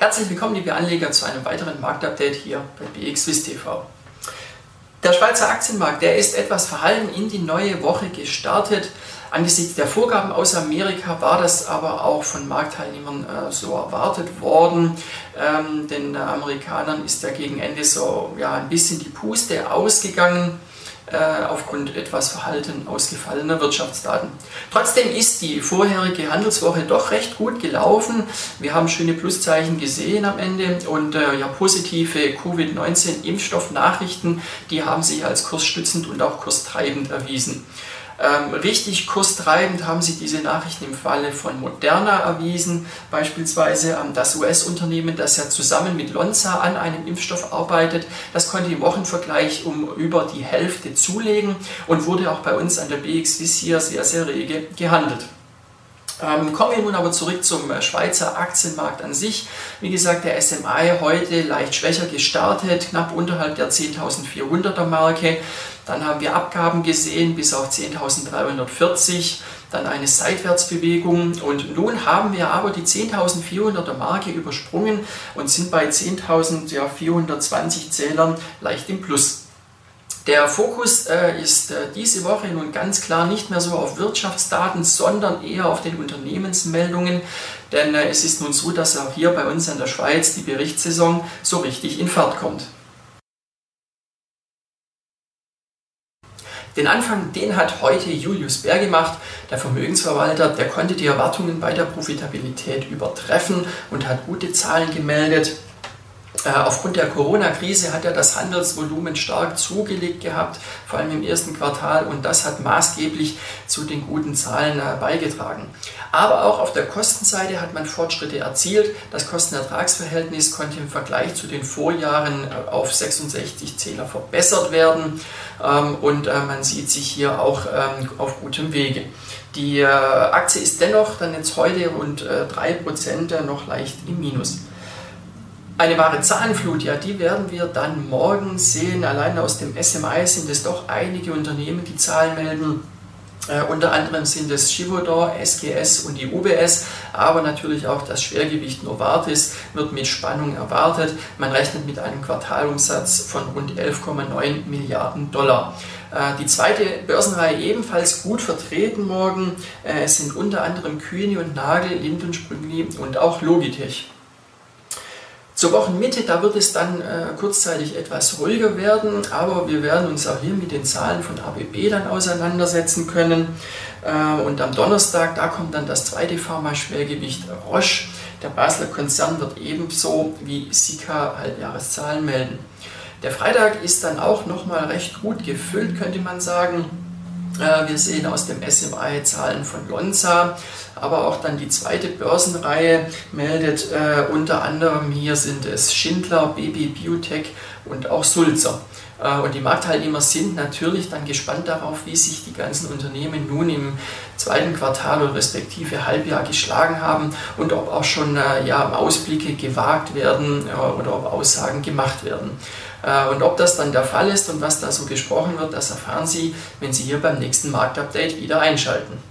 Herzlich willkommen, liebe Anleger, zu einem weiteren Marktupdate hier bei BXWIS TV. Der Schweizer Aktienmarkt, der ist etwas verhalten in die neue Woche gestartet. Angesichts der Vorgaben aus Amerika war das aber auch von Marktteilnehmern äh, so erwartet worden. Ähm, den Amerikanern ist ja gegen Ende so ja, ein bisschen die Puste ausgegangen. Äh, aufgrund etwas verhalten ausgefallener Wirtschaftsdaten. Trotzdem ist die vorherige Handelswoche doch recht gut gelaufen. Wir haben schöne Pluszeichen gesehen am Ende und äh, ja, positive Covid-19-Impfstoffnachrichten, die haben sich als kursstützend und auch kurstreibend erwiesen. Ähm, richtig kurstreibend haben sich diese Nachrichten im Falle von Moderna erwiesen, beispielsweise ähm, das US-Unternehmen, das ja zusammen mit Lonza an einem Impfstoff arbeitet, das konnte im Wochenvergleich um über die Hälfte zulegen und wurde auch bei uns an der hier sehr, sehr rege gehandelt. Ähm, kommen wir nun aber zurück zum äh, Schweizer Aktienmarkt an sich. Wie gesagt, der SMI heute leicht schwächer gestartet, knapp unterhalb der 10.400er Marke. Dann haben wir Abgaben gesehen bis auf 10.340, dann eine Seitwärtsbewegung und nun haben wir aber die 10.400er Marke übersprungen und sind bei 10.420 Zählern leicht im Plus. Der Fokus äh, ist äh, diese Woche nun ganz klar nicht mehr so auf Wirtschaftsdaten, sondern eher auf den Unternehmensmeldungen. Denn äh, es ist nun so, dass auch hier bei uns in der Schweiz die Berichtssaison so richtig in Fahrt kommt. Den Anfang, den hat heute Julius Bär gemacht, der Vermögensverwalter, der konnte die Erwartungen bei der Profitabilität übertreffen und hat gute Zahlen gemeldet. Äh, aufgrund der Corona-Krise hat er das Handelsvolumen stark zugelegt gehabt, vor allem im ersten Quartal, und das hat maßgeblich zu den guten Zahlen äh, beigetragen. Aber auch auf der Kostenseite hat man Fortschritte erzielt. Das Kostenertragsverhältnis konnte im Vergleich zu den Vorjahren äh, auf 66 Zähler verbessert werden ähm, und man sieht sich hier auch ähm, auf gutem Wege. Die Aktie ist dennoch dann jetzt heute rund 3% noch leicht im Minus. Eine wahre Zahlenflut, ja, die werden wir dann morgen sehen. Allein aus dem SMI sind es doch einige Unternehmen, die Zahlen melden. Äh, unter anderem sind es Chivodor, SGS und die UBS, aber natürlich auch das Schwergewicht Novartis wird mit Spannung erwartet. Man rechnet mit einem Quartalumsatz von rund 11,9 Milliarden Dollar. Äh, die zweite Börsenreihe ebenfalls gut vertreten morgen. Äh, sind unter anderem Kühne und Nagel, Lind und Sprüngli und auch Logitech. Zur Wochenmitte, da wird es dann äh, kurzzeitig etwas ruhiger werden, aber wir werden uns auch hier mit den Zahlen von ABB dann auseinandersetzen können. Äh, und am Donnerstag, da kommt dann das zweite Pharma-Schwergewicht Roche. Der Basler Konzern wird ebenso wie Sika Halbjahreszahlen melden. Der Freitag ist dann auch nochmal recht gut gefüllt, könnte man sagen. Äh, wir sehen aus dem SMI Zahlen von Lonza, aber auch dann die zweite Börsenreihe meldet äh, unter anderem hier sind es Schindler, Baby Biotech und auch Sulzer. Äh, und die Marktteilnehmer sind natürlich dann gespannt darauf, wie sich die ganzen Unternehmen nun im zweiten Quartal oder respektive Halbjahr geschlagen haben und ob auch schon äh, ja, Ausblicke gewagt werden äh, oder ob Aussagen gemacht werden. Und ob das dann der Fall ist und was da so gesprochen wird, das erfahren Sie, wenn Sie hier beim nächsten Marktupdate wieder einschalten.